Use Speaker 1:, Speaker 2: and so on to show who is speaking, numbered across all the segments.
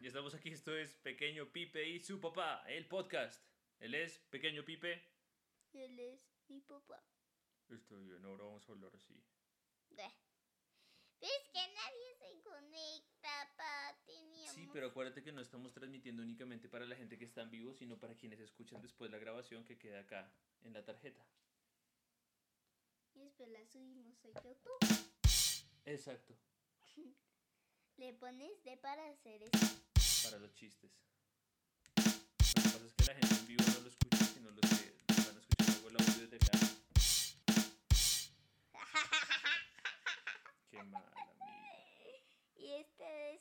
Speaker 1: Y estamos aquí, esto es Pequeño Pipe y su papá, el podcast. Él es Pequeño Pipe.
Speaker 2: Él es mi papá.
Speaker 1: Está bien, ahora vamos a hablar así.
Speaker 2: Ve. ¿Ves que nadie se conecta, pa? Teníamos...
Speaker 1: Sí, pero acuérdate que no estamos transmitiendo únicamente para la gente que está en vivo, sino para quienes escuchan después la grabación que queda acá en la tarjeta.
Speaker 2: Y después la subimos a YouTube.
Speaker 1: Exacto,
Speaker 2: Le pones de para hacer eso.
Speaker 1: para los chistes. Lo que pasa es que la gente en vivo no lo escucha, sino los que van a escuchar luego el audio de acá. Qué mal, amigo.
Speaker 2: Y este de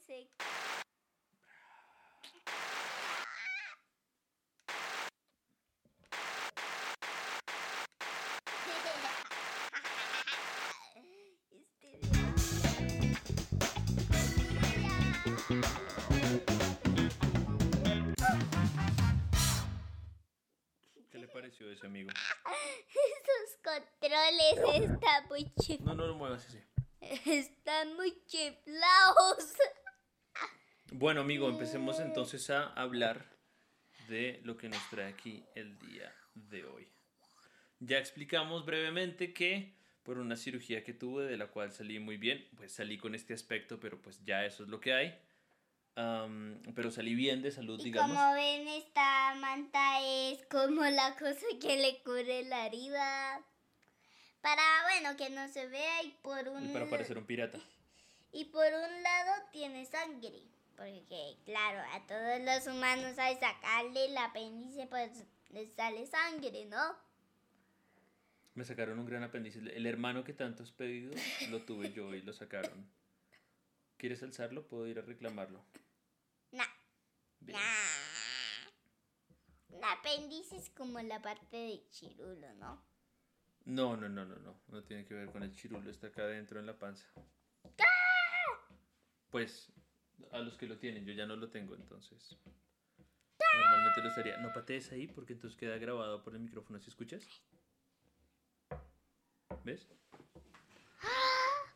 Speaker 2: ese
Speaker 1: amigo?
Speaker 2: Esos controles están muy chif...
Speaker 1: No, no lo muevas así.
Speaker 2: Están muy chiflados.
Speaker 1: Bueno, amigo, empecemos entonces a hablar de lo que nos trae aquí el día de hoy. Ya explicamos brevemente que por una cirugía que tuve, de la cual salí muy bien, pues salí con este aspecto, pero pues ya eso es lo que hay. Am, pero salí bien de salud,
Speaker 2: Y
Speaker 1: digamos.
Speaker 2: como ven, esta manta es como la cosa que le cubre la herida. Para, bueno, que no se vea y por un...
Speaker 1: Y para parecer un pirata.
Speaker 2: Y por un lado tiene sangre. Porque, claro, a todos los humanos al sacarle el apéndice, pues les sale sangre, ¿no?
Speaker 1: Me sacaron un gran apéndice. El hermano que tanto has pedido, lo tuve yo y lo sacaron. ¿Quieres alzarlo? Puedo ir a reclamarlo.
Speaker 2: Nah,
Speaker 1: Bien.
Speaker 2: nah. Un apéndice es como la parte de chirulo, ¿no?
Speaker 1: No, no, no, no, no. No tiene que ver con el chirulo. Está acá adentro en la panza. Pues a los que lo tienen, yo ya no lo tengo, entonces. Normalmente lo estaría. No patees ahí porque entonces queda grabado por el micrófono. ¿Sí escuchas? ¿Ves?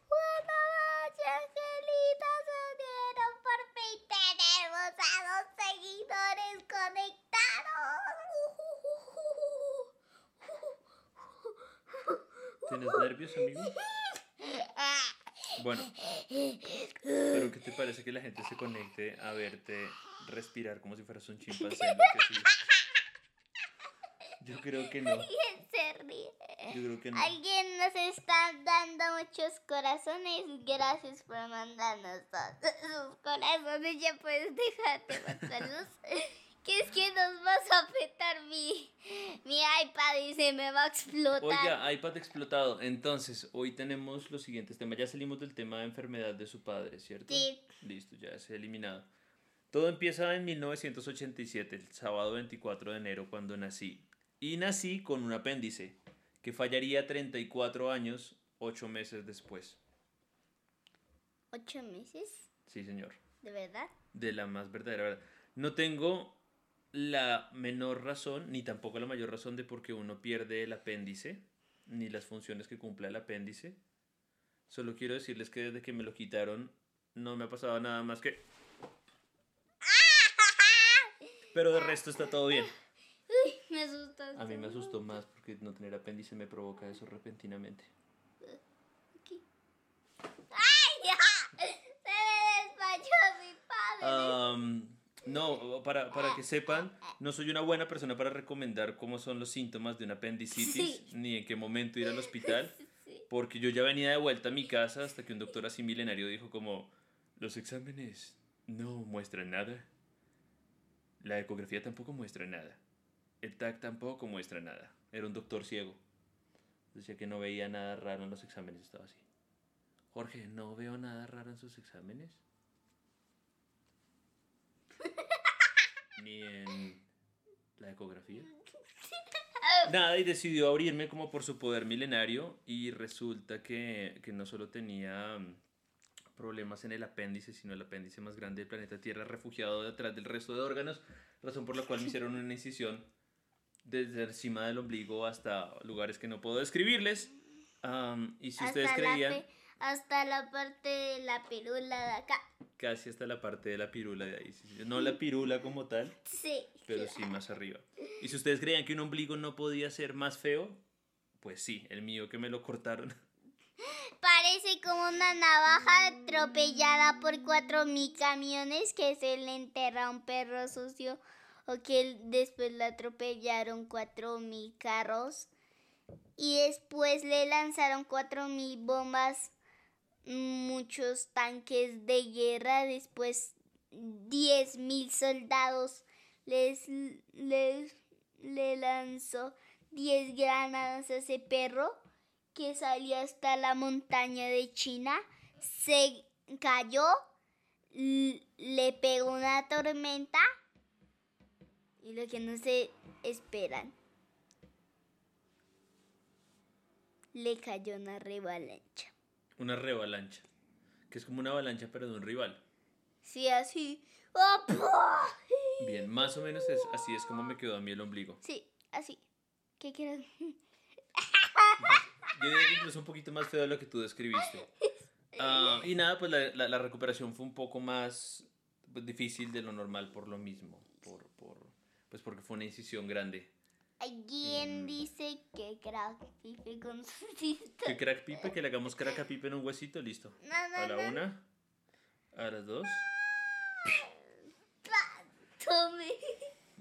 Speaker 2: Buenas noches, angelitos, se unieron por fin. Tenemos a dos seguidores conectados.
Speaker 1: ¿Tienes nervios, amigo? Bueno, pero ¿qué te parece que la gente se conecte a verte respirar como si fueras un chimpancé? Yo creo que no.
Speaker 2: ¿Quién se ríe?
Speaker 1: Yo creo que no.
Speaker 2: Alguien nos está dando muchos corazones. Gracias por mandarnos todos sus corazones. Ya puedes dejar de mandarlos. Que es que nos vas a afectar mi, mi iPad y se me va a explotar.
Speaker 1: Oiga, iPad explotado. Entonces, hoy tenemos los siguientes temas. Ya salimos del tema de enfermedad de su padre, ¿cierto?
Speaker 2: Sí.
Speaker 1: Listo, ya se ha eliminado. Todo empieza en 1987, el sábado 24 de enero, cuando nací. Y nací con un apéndice que fallaría 34 años, 8 meses después.
Speaker 2: ¿Ocho meses?
Speaker 1: Sí, señor.
Speaker 2: ¿De verdad?
Speaker 1: De la más verdadera verdad. No tengo la menor razón, ni tampoco la mayor razón de por qué uno pierde el apéndice, ni las funciones que cumple el apéndice. Solo quiero decirles que desde que me lo quitaron no me ha pasado nada más que... Pero de resto está todo bien.
Speaker 2: Me asustaste.
Speaker 1: A mí me asustó más porque no tener apéndice me provoca eso repentinamente.
Speaker 2: Aquí. ¡Ay, ya! Se me despachó mi padre.
Speaker 1: No, para, para que sepan, no soy una buena persona para recomendar cómo son los síntomas de una apendicitis,
Speaker 2: Sí.
Speaker 1: ni en qué momento ir al hospital,
Speaker 2: Sí.
Speaker 1: porque yo ya venía de vuelta a mi casa hasta que un doctor así milenario dijo como, los exámenes no muestran nada, la ecografía tampoco muestra nada, el TAC tampoco muestra nada. Era un doctor ciego. Decía que no veía nada raro en los exámenes, estaba así. Jorge, no veo nada raro en sus exámenes. Ni en la ecografía. Nada, y decidió abrirme como por su poder milenario y resulta que, que no solo tenía mm, problemas en el apéndice, sino el apéndice más grande del planeta Tierra, refugiado detrás del resto de órganos, razón por la cual me hicieron una incisión desde encima del ombligo hasta lugares que no puedo describirles. Y si ustedes
Speaker 2: Hasta
Speaker 1: creían...
Speaker 2: hasta la parte de la pirula de acá.
Speaker 1: Casi hasta la parte de la pirula de ahí. No la pirula como tal,
Speaker 2: Sí.
Speaker 1: pero sí más arriba. Y si ustedes creían que un ombligo no podía ser más feo, pues sí, el mío que me lo cortaron.
Speaker 2: Parece como una navaja atropellada por cuatro mil camiones que se le enterra a un perro sucio o que después le atropellaron cuatro mil carros y después le lanzaron cuatro mil bombas, muchos tanques de guerra, después diez mil soldados les, les le lanzó 10 granadas a ese perro que salió hasta la montaña de China, se cayó, le pegó una tormenta y lo que no se esperan, le cayó una revalancha.
Speaker 1: Una revalancha, que es como una avalancha pero de un rival.
Speaker 2: Sí, así.
Speaker 1: Bien, más o menos es, así es como me quedó a mí el ombligo.
Speaker 2: Sí, así. ¿Qué quieres?
Speaker 1: Yo diría que incluso un poquito más feo de lo que tú describiste. Ah, y nada, pues la, la- la recuperación fue un poco más pues, difícil de lo normal por lo mismo. Por, por, pues porque fue una incisión grande.
Speaker 2: Alguien
Speaker 1: Mm.
Speaker 2: dice que crack pipe con su.
Speaker 1: Que crack pipe, que le hagamos crack a pipe en un huesito, listo.
Speaker 2: No,
Speaker 1: A
Speaker 2: no,
Speaker 1: la
Speaker 2: no.
Speaker 1: una, a las dos.
Speaker 2: Tome.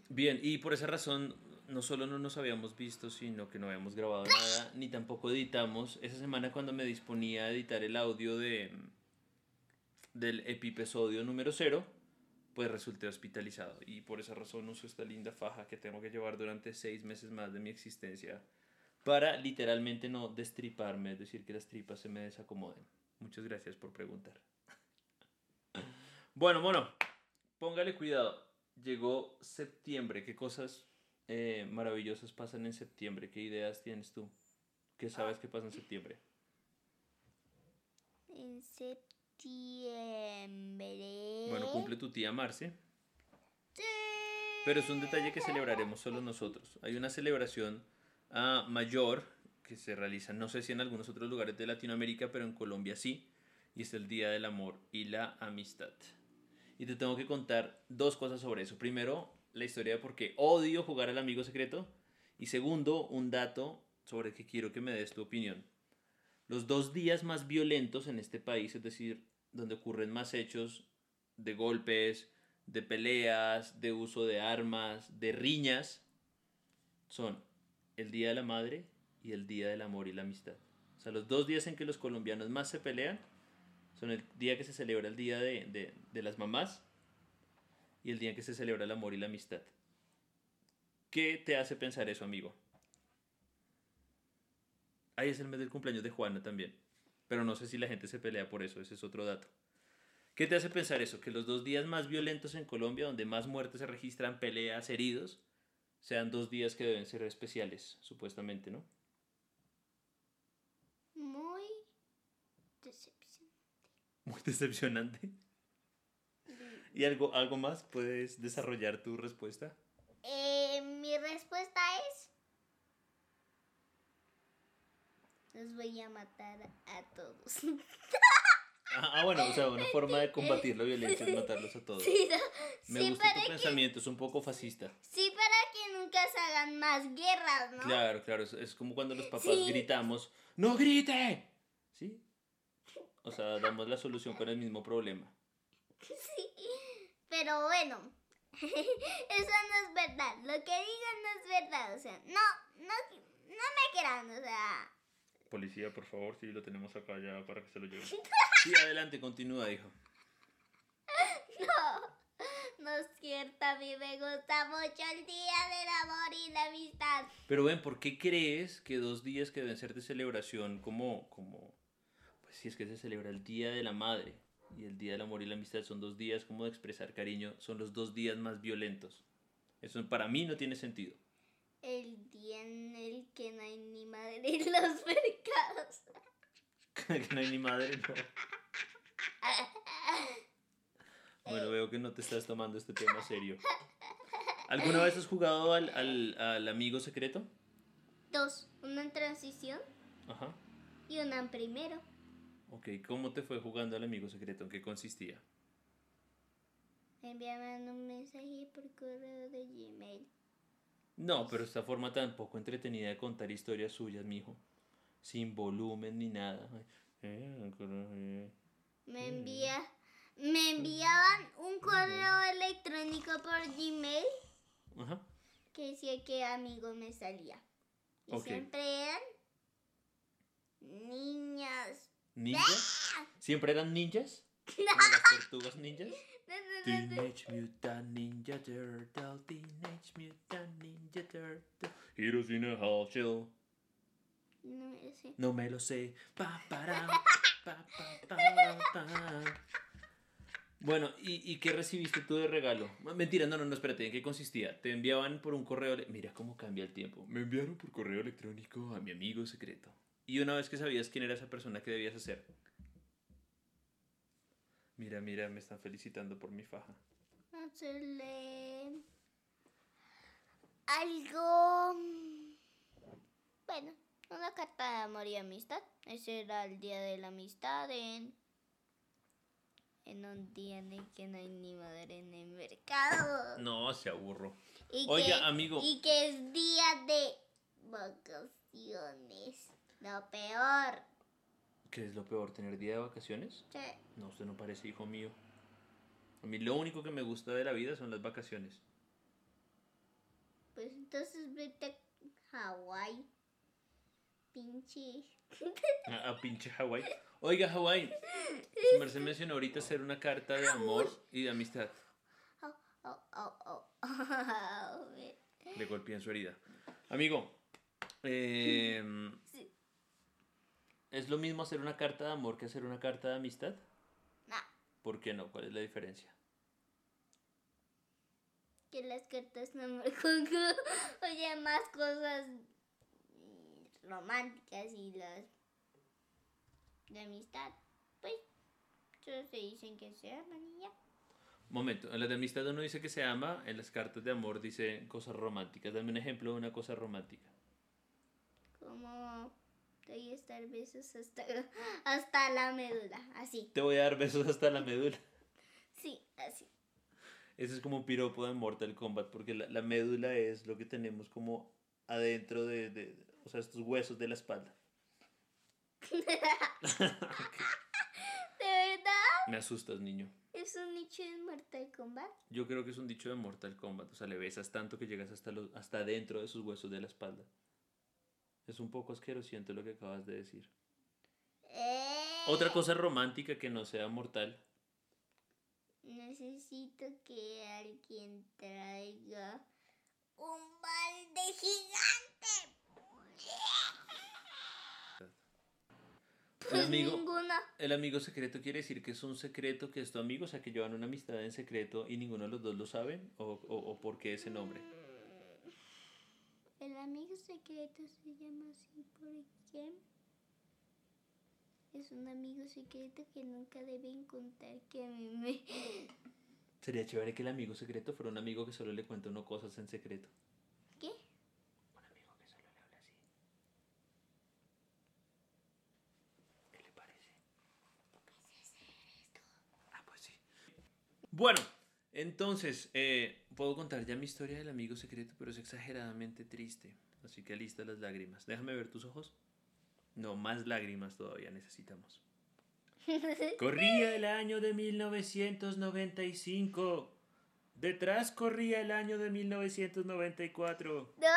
Speaker 1: Bien, y por esa razón no solo no nos habíamos visto, sino que no habíamos grabado nada, ni tampoco editamos. Esa semana cuando me disponía a editar el audio de del episodio número cero, pues resulté hospitalizado. Y por esa razón uso esta linda faja que tengo que llevar durante seis meses más de mi existencia para literalmente no destriparme, es decir, que las tripas se me desacomoden. Muchas gracias por preguntar. Bueno, bueno, póngale cuidado. Llegó septiembre. ¿Qué cosas eh, maravillosas pasan en septiembre? ¿Qué ideas tienes tú? ¿Qué sabes que pasa en septiembre?
Speaker 2: En septiembre.
Speaker 1: Bueno, cumple tu tía Marce,
Speaker 2: Sí.
Speaker 1: pero es un detalle que celebraremos solo nosotros. Hay una celebración ah, mayor que se realiza, no sé si en algunos otros lugares de Latinoamérica, pero en Colombia sí, y es el Día del Amor y la Amistad. Y te tengo que contar dos cosas sobre eso. Primero, la historia de por qué odio jugar al amigo secreto. Y segundo, un dato sobre el que quiero que me des tu opinión. Los dos días más violentos en este país, es decir, donde ocurren más hechos de golpes, de peleas, de uso de armas, de riñas, son el Día de la Madre y el Día del Amor y la Amistad. O sea, los dos días en que los colombianos más se pelean son el día que se celebra el Día de, de- de las Mamás y el día en que se celebra el amor y la amistad. ¿Qué te hace pensar eso, amigo? Ahí es el mes del cumpleaños de Juana también. Pero no sé si la gente se pelea por eso, ese es otro dato. ¿Qué te hace pensar eso? Que los dos días más violentos en Colombia, donde más muertes se registran, peleas, heridos, sean dos días que deben ser especiales, supuestamente, ¿no?
Speaker 2: Muy decepción.
Speaker 1: Muy decepcionante. ¿Y algo, algo más? ¿Puedes desarrollar tu respuesta?
Speaker 2: Eh, mi respuesta es. Los voy a matar a todos.
Speaker 1: Ah, ah, bueno, o sea, una forma de combatir la violencia es matarlos a todos.
Speaker 2: Sí, no,
Speaker 1: Me
Speaker 2: sí,
Speaker 1: gusta tu
Speaker 2: que,
Speaker 1: pensamiento, es un poco fascista.
Speaker 2: sí, para que nunca se hagan más guerras, ¿no?
Speaker 1: Claro, claro, es, es como cuando los papás
Speaker 2: Sí.
Speaker 1: gritamos, ¡No grite! ¿Sí? O sea, damos la solución con el mismo problema.
Speaker 2: Sí, pero bueno, eso no es verdad. Lo que digan no es verdad. O sea, no, no, no me crean. O sea,
Speaker 1: Policía, por favor, sí, lo tenemos acá ya para que se lo lleven. Sí, adelante, continúa, hijo.
Speaker 2: no, no es cierto. A mí me gusta mucho el día del amor y la amistad.
Speaker 1: Pero ven, ¿por qué crees que dos días que deben ser de celebración como, como, pues si es que se celebra el Día de la Madre y el Día del Amor y la Amistad son dos días como de expresar cariño, son los dos días más violentos? Eso para mí no tiene sentido.
Speaker 2: El día en el que no hay ni madre en los mercados.
Speaker 1: que no hay ni madre, no. Bueno, veo que no te estás tomando este tema serio. ¿Alguna vez has jugado al, al, al amigo secreto?
Speaker 2: Dos, una en transición
Speaker 1: Ajá.
Speaker 2: y una en primero.
Speaker 1: Ok, ¿cómo te fue jugando al amigo secreto? ¿En qué consistía?
Speaker 2: Me enviaban un mensaje por correo de Gmail.
Speaker 1: No, pero esta forma tan poco entretenida de contar historias suyas, mijo. Sin volumen ni nada.
Speaker 2: Me envía, me enviaban un correo electrónico por Gmail
Speaker 1: Ajá.
Speaker 2: que decía que amigo me salía. Y siempre eran niñas.
Speaker 1: ¿Ninjas? ¿Siempre eran ninjas? ¿Como las tortugas ninjas? Teenage Mutant Ninja Turtle, Teenage Mutant Ninja Turtle. Heroes in a Hall Shell.
Speaker 2: No me sé.
Speaker 1: No me lo sé. Pa, para, pa. Bueno, ¿y, ¿y qué recibiste tú de regalo? Ah, Mentira, no, no, no, espérate, ¿en qué consistía? Te enviaban por un correo... Mira cómo cambia el tiempo. Me enviaron por correo electrónico a mi amigo secreto. Y una vez que sabías quién era esa persona, ¿qué debías hacer? Mira, mira, me están felicitando por mi faja.
Speaker 2: Hacerle algo. Bueno, una carta de amor y amistad. Ese era el día de la amistad en. En un día en el que no hay ni madre en el mercado.
Speaker 1: No, se aburro.
Speaker 2: Y
Speaker 1: Oiga,
Speaker 2: que-
Speaker 1: amigo.
Speaker 2: Y que es día de vacaciones. Lo peor.
Speaker 1: ¿Qué es lo peor? ¿Tener día de vacaciones?
Speaker 2: Sí.
Speaker 1: No, usted no parece hijo mío. A mí lo único que me gusta de la vida son las vacaciones.
Speaker 2: Pues entonces vete a Hawái. Pinche.
Speaker 1: A, a pinche Hawái. Oiga, Hawái. Su merced mencionó ahorita hacer una carta de amor y de amistad.
Speaker 2: Oh, oh, oh.
Speaker 1: Le golpeé en su herida. Amigo, eh. ¿Es lo mismo hacer una carta de amor que hacer una carta de amistad?
Speaker 2: No,
Speaker 1: ¿Por qué no? ¿Cuál es la diferencia?
Speaker 2: que las cartas me con Oye, más cosas románticas y las de amistad. Pues, solo se dicen que se aman y ya.
Speaker 1: Momento, en las de amistad uno dice que se ama, en las cartas de amor dice cosas románticas. Dame un ejemplo de una cosa romántica.
Speaker 2: Como voy a estar besos hasta, hasta la médula. Así.
Speaker 1: Te voy a dar besos hasta la médula.
Speaker 2: Sí, así.
Speaker 1: Ese es como un piropo de Mortal Kombat, porque la, la médula es lo que tenemos como adentro de, de- de- o sea, estos huesos de la espalda.
Speaker 2: ¿De verdad?
Speaker 1: Me asustas, niño.
Speaker 2: ¿Es un nicho de Mortal Kombat?
Speaker 1: Yo creo que es un dicho de Mortal Kombat, o sea, le besas tanto que llegas hasta, los, hasta adentro de sus huesos de la espalda. Es un poco asquerosiento lo que acabas de decir.
Speaker 2: Eh,
Speaker 1: Otra cosa romántica que no sea mortal.
Speaker 2: Necesito que alguien traiga un balde gigante.
Speaker 1: El
Speaker 2: Pues
Speaker 1: amigo,
Speaker 2: ninguna.
Speaker 1: el amigo secreto quiere decir que es un secreto que es tu amigo, o sea, que llevan una amistad en secreto y ninguno de los dos lo saben, o, o, o por qué ese nombre.
Speaker 2: El amigo secreto se llama así porque es un amigo secreto que nunca deben contar que a mí me...
Speaker 1: Sería chévere que el amigo secreto fuera un amigo que solo le cuenta uno cosas en secreto.
Speaker 2: ¿Qué?
Speaker 1: Un amigo que solo le habla así. ¿Qué le parece? Ah, pues sí. Bueno, entonces, eh, puedo contar ya mi historia del amigo secreto, pero es exageradamente triste. Así que alista las lágrimas. Déjame ver tus ojos. No, más lágrimas todavía necesitamos. Corría el año de 1995. Detrás corría el año de 1994.
Speaker 2: No, pero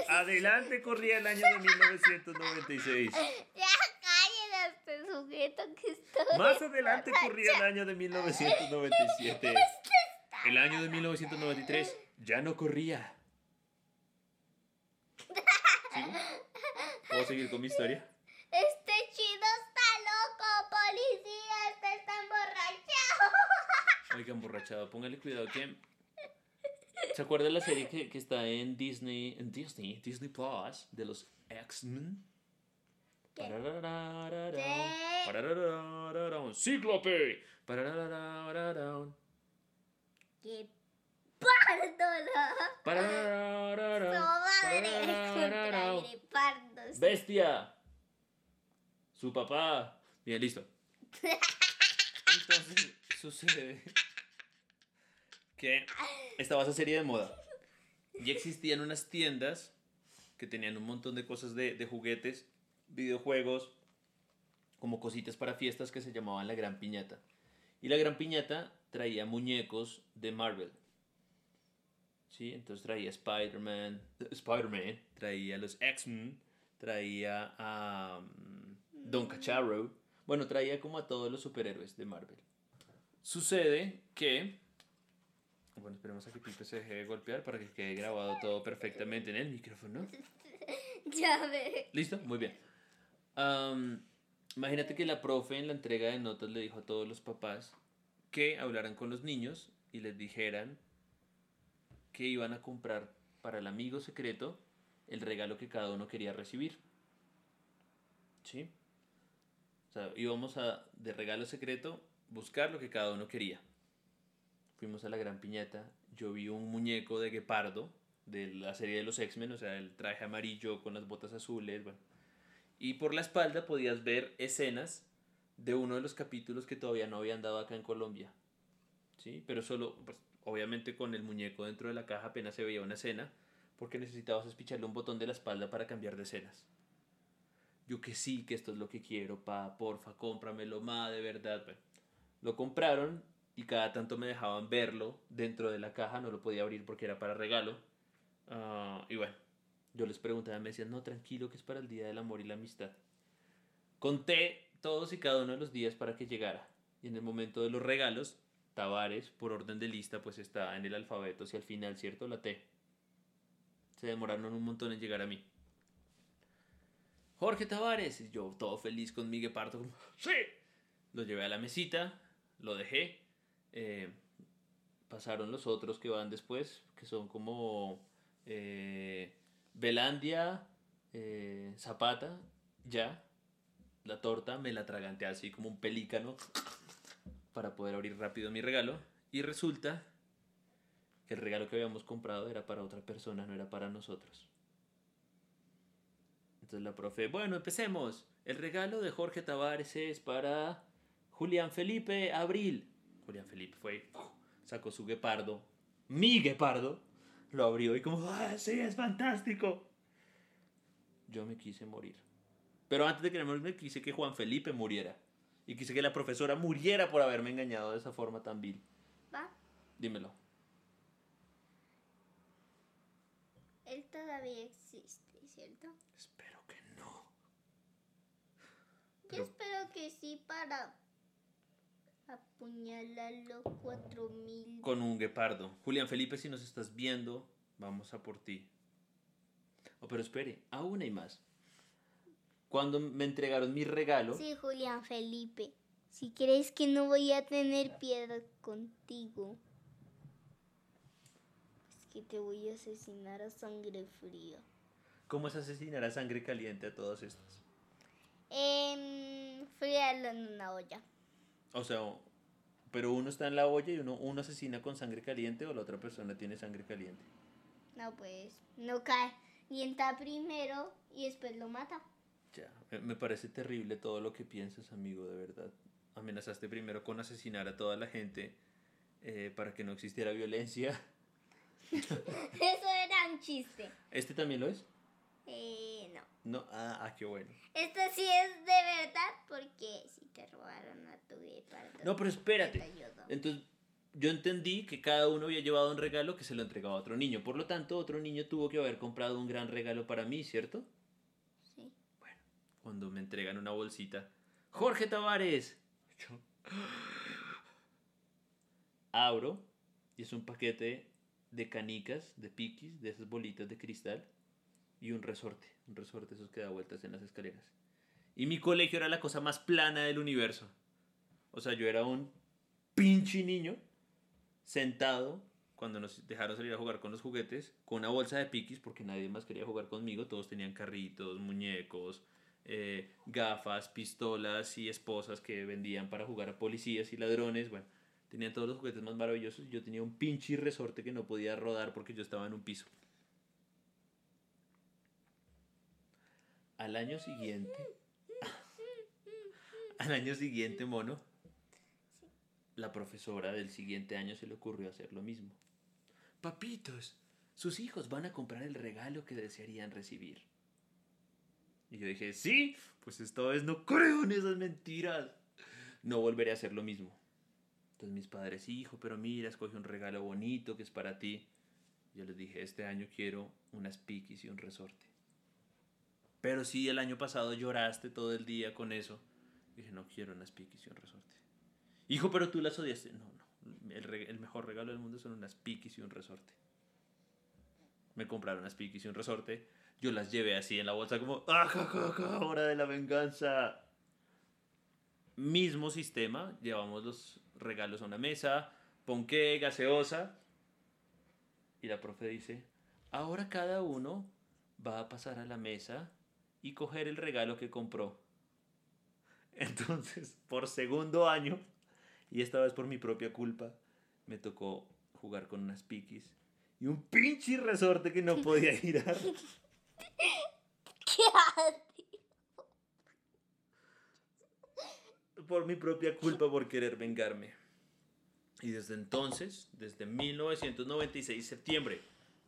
Speaker 2: sí-
Speaker 1: Adelante corría el año de 1996.
Speaker 2: ya a este sujeto que está...
Speaker 1: Más adelante corría el año de 1997. El año de 1993 ya no corría. ¿Sigo? ¿Puedo seguir con mi historia?
Speaker 2: Este chino está loco, policía, este está emborrachado.
Speaker 1: Oiga, emborrachado, póngale cuidado que... ¿Se acuerda de la serie que, que está en Disney, en Disney, Disney Plus, de los X-Men? ¡Cíclope! Pararararararán,
Speaker 2: ¡Qué párdola!
Speaker 1: pararararararán,
Speaker 2: ¡Su madre!
Speaker 1: ¡Bestia! Su papá. Bien, listo. Entonces sucede que estaba esa serie de moda. Y existían unas tiendas que tenían un montón de cosas de, de juguetes, videojuegos, como cositas para fiestas que se llamaban la Gran Piñata. Y la Gran Piñata traía muñecos de Marvel. ¿Sí? Entonces traía Spider-Man, Spider-Man, traía los X-Men, traía a um, Don Cacharro. Bueno, traía como a todos los superhéroes de Marvel. Sucede que... Bueno, esperemos a que Pipe se deje de golpear para que quede grabado todo perfectamente en el micrófono.
Speaker 2: Ya ve.
Speaker 1: ¿Listo? Muy bien. Am, imagínate que la profe en la entrega de notas le dijo a todos los papás que hablaran con los niños y les dijeran que iban a comprar para el amigo secreto el regalo que cada uno quería recibir. ¿Sí? O sea, íbamos a, de regalo secreto, buscar lo que cada uno quería. Fuimos a la gran piñata, yo vi un muñeco de guepardo de la serie de los X-Men, o sea, el traje amarillo con las botas azules, bueno. Y por la espalda podías ver escenas de uno de los capítulos que todavía no habían dado acá en Colombia. ¿Sí? Pero solo, pues, obviamente con el muñeco dentro de la caja apenas se veía una escena, porque necesitabas espicharle un botón de la espalda para cambiar de escenas. Yo que sí, que esto es lo que quiero, pa, porfa, cómpramelo, ma, de verdad. Bueno, lo compraron y cada tanto me dejaban verlo dentro de la caja, no lo podía abrir porque era para regalo. Ah, y bueno, yo les preguntaba, me decían, no, tranquilo, que es para el Día del Amor y la Amistad. Conté todos y cada uno de los días para que llegara. Y en el momento de los regalos, Tavares, por orden de lista, pues está en el alfabeto hacia el final, ¿cierto? La T. Se demoraron un montón en llegar a mí. Jorge Tavares, y yo todo feliz con mi guepardo, como, ¡sí! Lo llevé a la mesita, lo dejé. eh, pasaron los otros que van después, que son como eh, Belandia, eh, Zapata, ya. La torta me la atraganté así como un pelícano para poder abrir rápido mi regalo. Y resulta que el regalo que habíamos comprado era para otra persona, no era para nosotros. Entonces la profe, bueno, empecemos. El regalo de Jorge Tavares es para Julián Felipe Abril. Julián Felipe fue, sacó su guepardo, mi guepardo, lo abrió y como, ¡ah, sí, es fantástico! Yo me quise morir. Pero antes de que me morirme, quise que Juan Felipe muriera. Y quise que la profesora muriera por haberme engañado de esa forma tan vil.
Speaker 2: ¿Va?
Speaker 1: Dímelo.
Speaker 2: Él todavía existe, ¿cierto?
Speaker 1: Espero que no.
Speaker 2: Yo
Speaker 1: Pero-
Speaker 2: espero que sí para apuñalarlo cuatro mil.
Speaker 1: Con un guepardo. Julián Felipe, si nos estás viendo, vamos a por ti. Oh, pero espere, aún hay más. Cuando me entregaron mi regalo,
Speaker 2: Sí, Julián Felipe. Si crees que no voy a tener piedad contigo, es que te voy a asesinar a sangre fría.
Speaker 1: ¿cómo es asesinar a sangre caliente a todos estos?
Speaker 2: Em, fríalo en una olla.
Speaker 1: O sea, pero uno está en la olla y uno, uno asesina con sangre caliente o la otra persona tiene sangre caliente.
Speaker 2: No, pues, no calienta primero y después lo mata.
Speaker 1: Ya, me- me parece terrible todo lo que piensas, amigo, de verdad. Amenazaste primero con asesinar a toda la gente eh, para que no existiera violencia.
Speaker 2: Eso era un chiste.
Speaker 1: ¿Este también lo es?
Speaker 2: Eh, no.
Speaker 1: No, ah, ah, qué bueno.
Speaker 2: Esto sí es de verdad porque si te robaron a tu guepardo.
Speaker 1: No, pero espérate.
Speaker 2: te.
Speaker 1: Entonces, yo entendí que cada uno había llevado un regalo que se lo entregaba a otro niño. Por lo tanto, otro niño tuvo que haber comprado un gran regalo para mí, ¿cierto?
Speaker 2: Sí.
Speaker 1: Bueno, cuando me entregan una bolsita. Jorge Tavares. Yo abro y es un paquete de canicas, de piquis, de esas bolitas de cristal y un resorte. Un resorte esos que da vueltas en las escaleras. Y mi colegio era la cosa más plana del universo. O sea, yo era un pinche niño sentado cuando nos dejaron salir a jugar con los juguetes con una bolsa de piquis porque nadie más quería jugar conmigo. Todos tenían carritos, muñecos, eh, gafas, pistolas y esposas que vendían para jugar a policías y ladrones. Bueno, tenían todos los juguetes más maravillosos. y Yo tenía un pinche resorte que no podía rodar porque yo estaba en un piso. Al año siguiente, Al año siguiente, mono, la profesora del siguiente año se le ocurrió hacer lo mismo. Papitos, sus hijos van a comprar el regalo que desearían recibir. Y yo dije, sí, pues esta vez no creo en esas mentiras. No volveré a hacer lo mismo. Entonces mis padres, hijo, pero mira, escoge un regalo bonito que es para ti. Yo les dije, este año quiero unas piquis y un resorte. Pero si el año pasado lloraste todo el día con eso. Dije, no quiero unas piquis y un resorte. Hijo, pero tú las odiaste. No, no. El, el mejor regalo del mundo son unas piquis y un resorte. Me compraron unas piquis y un resorte. Yo las llevé así en la bolsa como, ¡ah, ja, ja, ja! Hora de la venganza. Mismo sistema. Llevamos los regalos a una mesa. Ponqué, gaseosa. Y la profe dice, ahora cada uno va a pasar a la mesa y coger el regalo que compró. Entonces, por segundo año, y esta vez por mi propia culpa, me tocó jugar con unas piquis y un pinche resorte que no podía girar. Por mi propia culpa por querer vengarme. Y desde entonces, desde 1996, septiembre,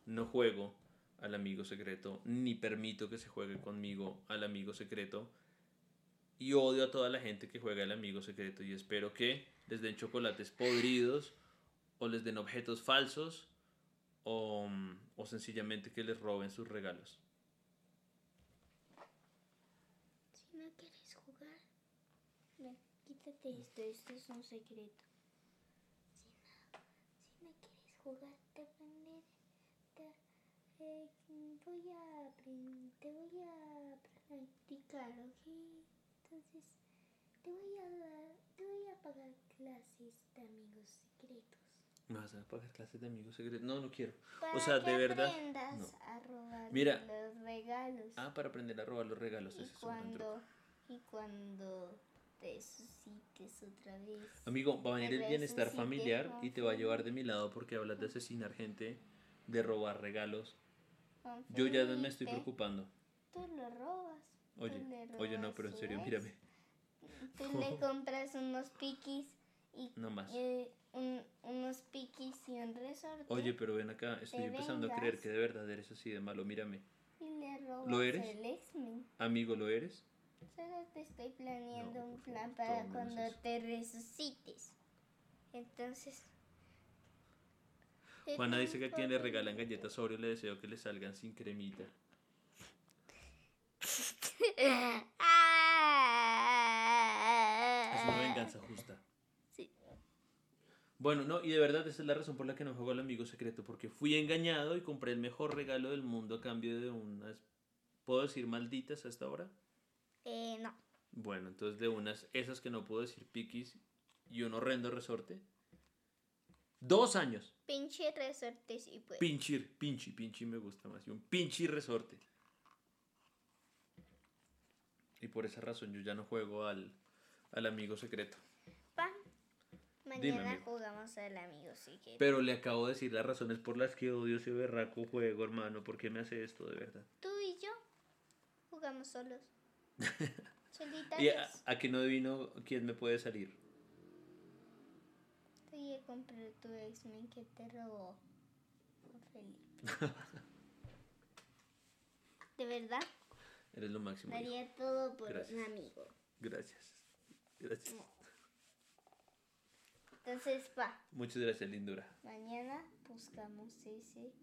Speaker 1: no juego al amigo secreto, ni permito que se juegue conmigo al amigo secreto. Y odio a toda la gente que juega al amigo secreto y espero que les den chocolates podridos o les den objetos falsos o, o sencillamente que les roben sus regalos.
Speaker 2: Si no quieres jugar, quítate esto, esto es un secreto. Si no, si no quieres jugar, eh, voy a aprender, te voy a practicar, ¿ok? Entonces, te voy a dar, te voy a pagar clases de amigos secretos.
Speaker 1: ¿Me vas a pagar clases de amigos secretos? No, no quiero.
Speaker 2: Para
Speaker 1: sea,
Speaker 2: que
Speaker 1: de verdad, no.
Speaker 2: a robar
Speaker 1: Mira.
Speaker 2: los regalos.
Speaker 1: Ah, para aprender a robar los regalos.
Speaker 2: y
Speaker 1: ese
Speaker 2: cuando y cuando te suscites otra vez.
Speaker 1: Amigo, va a venir el bienestar familiar y te va a llevar de mi lado porque hablas de asesinar gente, de robar regalos.
Speaker 2: Juan
Speaker 1: Yo ya me estoy preocupando.
Speaker 2: Tú lo robas.
Speaker 1: Oye, oye, no, pero en serio, mírame.
Speaker 2: Tú le compras unos piquis y
Speaker 1: No más.
Speaker 2: eh, un- unos piquis y un resorte.
Speaker 1: Oye, pero ven acá, estoy empezando a creer que de verdad eres así de malo. Mírame.
Speaker 2: y le robas
Speaker 1: ¿Lo eres?
Speaker 2: el.
Speaker 1: Amigo, ¿lo eres?
Speaker 2: Solo te estoy planeando
Speaker 1: No,
Speaker 2: un plan para cuando te resucites. Entonces.
Speaker 1: Juana dice que a quien le regalan galletas Oreo le deseo que le salgan sin cremita. Es una venganza justa.
Speaker 2: Sí.
Speaker 1: Bueno, no, y de verdad esa es la razón por la que no juego al amigo secreto, porque fui engañado y compré el mejor regalo del mundo a cambio de unas, ¿puedo decir malditas hasta ahora?
Speaker 2: Eh, no.
Speaker 1: Bueno, entonces de unas, esas que no puedo decir piquis y un horrendo resorte. Dos años.
Speaker 2: Pinche resorte sí pues.
Speaker 1: Pinchir, pinchi, pinchi me gusta más. Y un pinchi resorte. Y por esa razón yo ya no juego al, al amigo secreto.
Speaker 2: Pa. Mañana jugamos al amigo, que.
Speaker 1: Pero le acabo de decir las razones por las que odio ese berraco juego, hermano. ¿Por qué me hace esto de verdad?
Speaker 2: Tú y yo jugamos solos.
Speaker 1: ¿Y
Speaker 2: Solitarios.
Speaker 1: a, a que no adivino quién me puede salir?
Speaker 2: A comprar tu X-Men que te robó. Felipe. De verdad,
Speaker 1: Eres lo máximo. hijo.
Speaker 2: daría todo por
Speaker 1: Gracias.
Speaker 2: un amigo.
Speaker 1: Gracias. Gracias.
Speaker 2: Entonces, pa.
Speaker 1: Muchas gracias, lindura.
Speaker 2: Mañana buscamos ese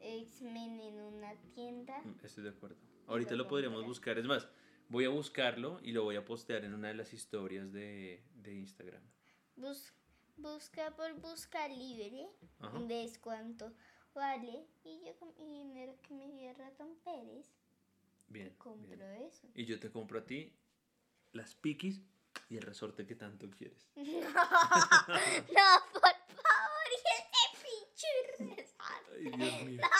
Speaker 2: X-Men en una tienda.
Speaker 1: Mm, Estoy de acuerdo. Ahorita
Speaker 2: lo
Speaker 1: lo podríamos buscar. Es más, voy a buscarlo y lo voy a postear en una de las historias de, de Instagram.
Speaker 2: Bus- busca por busca libre.
Speaker 1: Ajá.
Speaker 2: Ves cuánto vale. Y yo con mi dinero que me dio Ratón Pérez
Speaker 1: Bien.
Speaker 2: compro
Speaker 1: bien.
Speaker 2: eso.
Speaker 1: Y yo te compro a ti las piquis y el resorte que tanto quieres.
Speaker 2: No, no, por favor, y ese pinche resorte.
Speaker 1: Ay, Dios mío.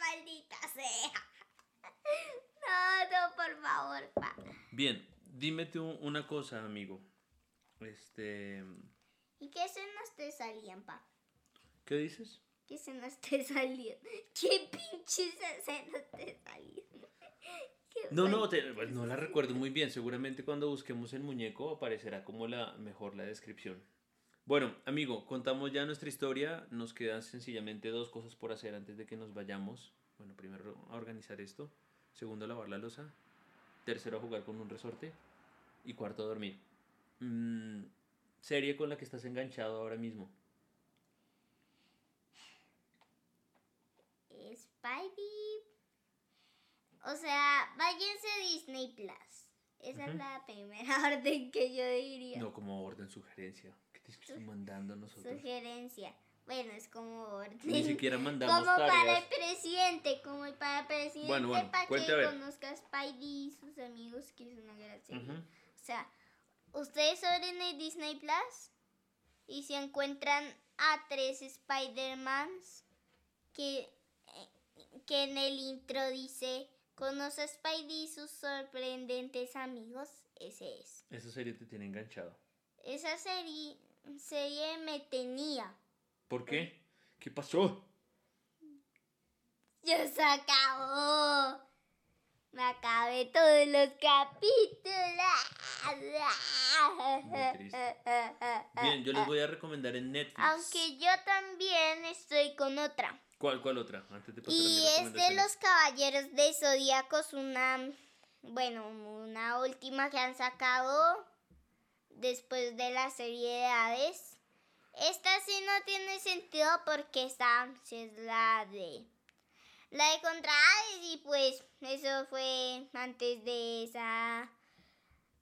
Speaker 2: Maldita sea. No, no, por favor, pa.
Speaker 1: Bien, dime tú una cosa, amigo. Este,
Speaker 2: ¿Y qué se nos te salían, pa?
Speaker 1: ¿qué dices?
Speaker 2: Que se nos te salían. ¿Qué pinches se nos te salían?
Speaker 1: No, no, te- pues, no la recuerdo muy bien. Seguramente cuando busquemos el muñeco aparecerá como la mejor la descripción. Bueno, amigo, contamos ya nuestra historia. Nos quedan sencillamente dos cosas por hacer antes de que nos vayamos. Bueno, primero a organizar esto. Segundo, a lavar la losa. Tercero, a jugar con un resorte. Y cuarto, a dormir. Mm, serie con la que estás enganchado ahora mismo.
Speaker 2: Spidey. O sea, váyanse a Disney Plus. Esa es la primera orden que yo diría.
Speaker 1: No como orden, sugerencia. ¿Qué te estoy mandando nosotros?
Speaker 2: Sugerencia. Bueno, es como orden.
Speaker 1: Ni siquiera mandamos
Speaker 2: como para el presidente, como para el presidente,
Speaker 1: Bueno, bueno,
Speaker 2: para que
Speaker 1: a ver.
Speaker 2: conozca a Spidey y sus amigos, que es una.
Speaker 1: Ujú.
Speaker 2: O sea, ustedes abren el Disney Plus y se encuentran a tres Spider-Mans que, que en el intro dice, conoce a Spidey y sus sorprendentes amigos. Ese es.
Speaker 1: Esa serie te tiene enganchado.
Speaker 2: Esa serie, serie me tenía.
Speaker 1: ¿Por qué? ¿Qué pasó?
Speaker 2: Ya se acabó. Me acabé todos los capítulos.
Speaker 1: Muy triste. Bien, yo les voy a recomendar en Netflix.
Speaker 2: Aunque yo también estoy con otra.
Speaker 1: ¿Cuál, cuál otra? Antes de pasar
Speaker 2: Y es de los caballeros de Zodíacos, una. Bueno, una última que han sacado después de la serie de Hades. Esta sí no tiene sentido porque esta sí es la de. La de contra Hades y pues eso fue antes de esa.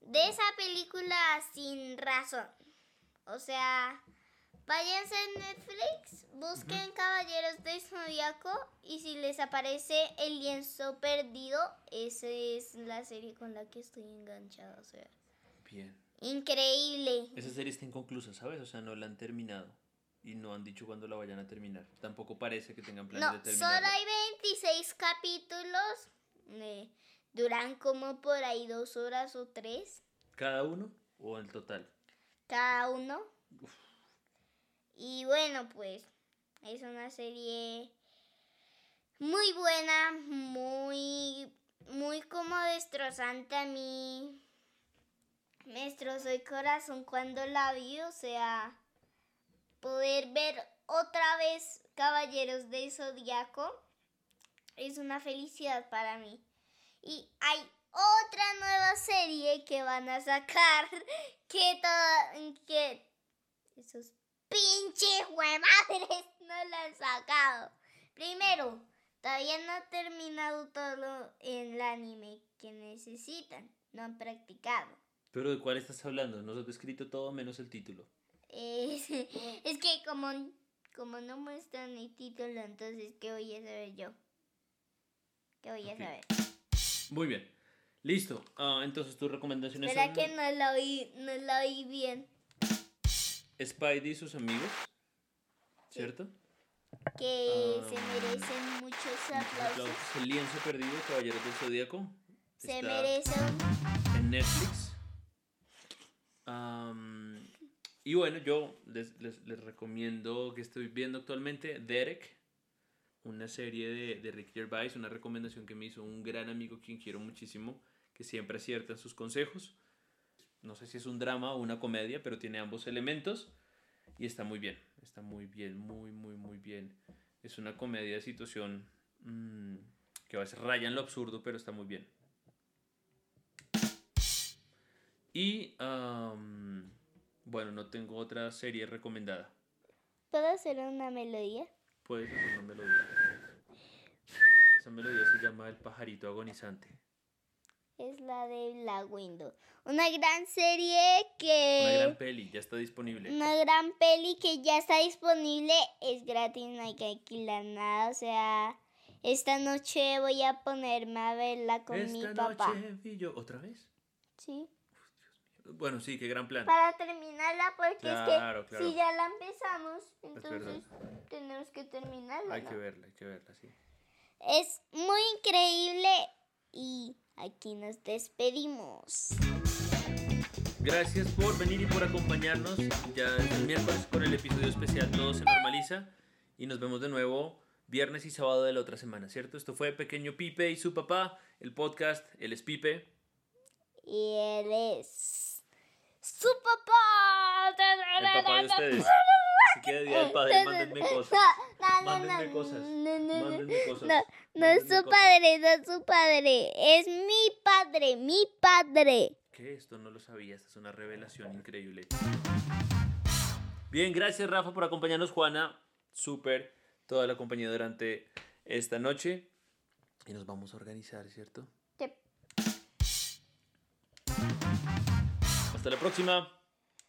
Speaker 2: De esa película sin razón. O sea, váyanse en Netflix, busquen Caballeros del Zodíaco y si les aparece El lienzo perdido, esa es la serie con la que estoy enganchada. O sea,
Speaker 1: Bien.
Speaker 2: increíble.
Speaker 1: Esa serie está inconclusa, ¿sabes? O sea, no la han terminado. Y no han dicho cuándo la vayan a terminar. Tampoco parece que tengan planes
Speaker 2: No,
Speaker 1: de
Speaker 2: solo
Speaker 1: terminarla.
Speaker 2: hay 26 capítulos. eh, duran como por ahí dos horas o tres
Speaker 1: ¿Cada uno o en total?
Speaker 2: cada uno. Y bueno, pues es una serie muy buena, muy, muy como destrozante a mí. Me destrozó el corazón cuando la vi, o sea, poder ver otra vez Caballeros del Zodiaco es una felicidad para mí. Y hay otra nueva serie que van a sacar que todo, que esos pinches no la han sacado. Primero, todavía no han terminado todo el anime que necesitan, no han practicado.
Speaker 1: ¿Pero de cuál estás hablando? Nos has descrito todo menos el título.
Speaker 2: Es, es que como, como no muestran el título, entonces ¿qué voy a saber yo? ¿Qué voy a saber?
Speaker 1: Muy bien. Listo. Ah, entonces tus recomendaciones
Speaker 2: Espera
Speaker 1: son
Speaker 2: que no la oí, no la oí bien.
Speaker 1: Spidey y sus amigos. ¿Cierto?
Speaker 2: Que
Speaker 1: Ah,
Speaker 2: se merecen muchos aplausos.
Speaker 1: El lienzo perdido, Caballeros del Zodíaco.
Speaker 2: Se merecen.
Speaker 1: en Netflix. Am, y bueno, yo les, les- les recomiendo que estoy viendo actualmente Derek, una serie de, de Rick Gervais, una recomendación que me hizo un gran amigo quien quiero muchísimo, que siempre acierta en sus consejos. No sé si es un drama o una comedia, pero tiene ambos elementos y está muy bien, está muy bien, muy, muy, muy bien. Es una comedia de situación mm, que a veces raya en lo absurdo, pero está muy bien. Y am, bueno, no tengo otra serie recomendada.
Speaker 2: ¿Puedo hacer una melodía?
Speaker 1: Puedes hacer una melodía. Esa melodía se llama El pajarito agonizante.
Speaker 2: Es la de Black Window. Una gran serie
Speaker 1: Una
Speaker 2: que...
Speaker 1: gran peli, ya está disponible.
Speaker 2: Una gran peli que ya está disponible. Es gratis, no hay que alquilar nada. O sea, esta noche voy a ponerme a verla con mi
Speaker 1: Esta
Speaker 2: papá.
Speaker 1: noche vi yo otra vez.
Speaker 2: Sí.
Speaker 1: Bueno, sí, qué gran plan.
Speaker 2: Para terminarla, porque
Speaker 1: Claro,
Speaker 2: es que
Speaker 1: claro.
Speaker 2: si ya la empezamos, entonces tenemos que terminarla.
Speaker 1: Hay
Speaker 2: ¿no?
Speaker 1: que verla, hay que verla, sí.
Speaker 2: Es muy increíble y aquí nos despedimos.
Speaker 1: Gracias por venir y por acompañarnos. Ya el miércoles con el episodio especial Todo se normaliza. Y nos vemos de nuevo viernes y sábado de la otra semana, ¿cierto? Esto fue Pequeño Pipe y su papá, el podcast, él es Pipe.
Speaker 2: Y él es su papá.
Speaker 1: El papá de ustedes. Que día del padre, mándenme cosas. Mándenme cosas. Mándenme cosas.
Speaker 2: No, no es su padre, no es su padre. Es mi padre, mi padre.
Speaker 1: ¿Qué? Esto no lo sabía, esta es una revelación increíble. Bien, gracias Rafa por acompañarnos, Juana. Súper, toda la compañía durante esta noche. Y nos vamos a organizar, ¿cierto? Hasta la próxima.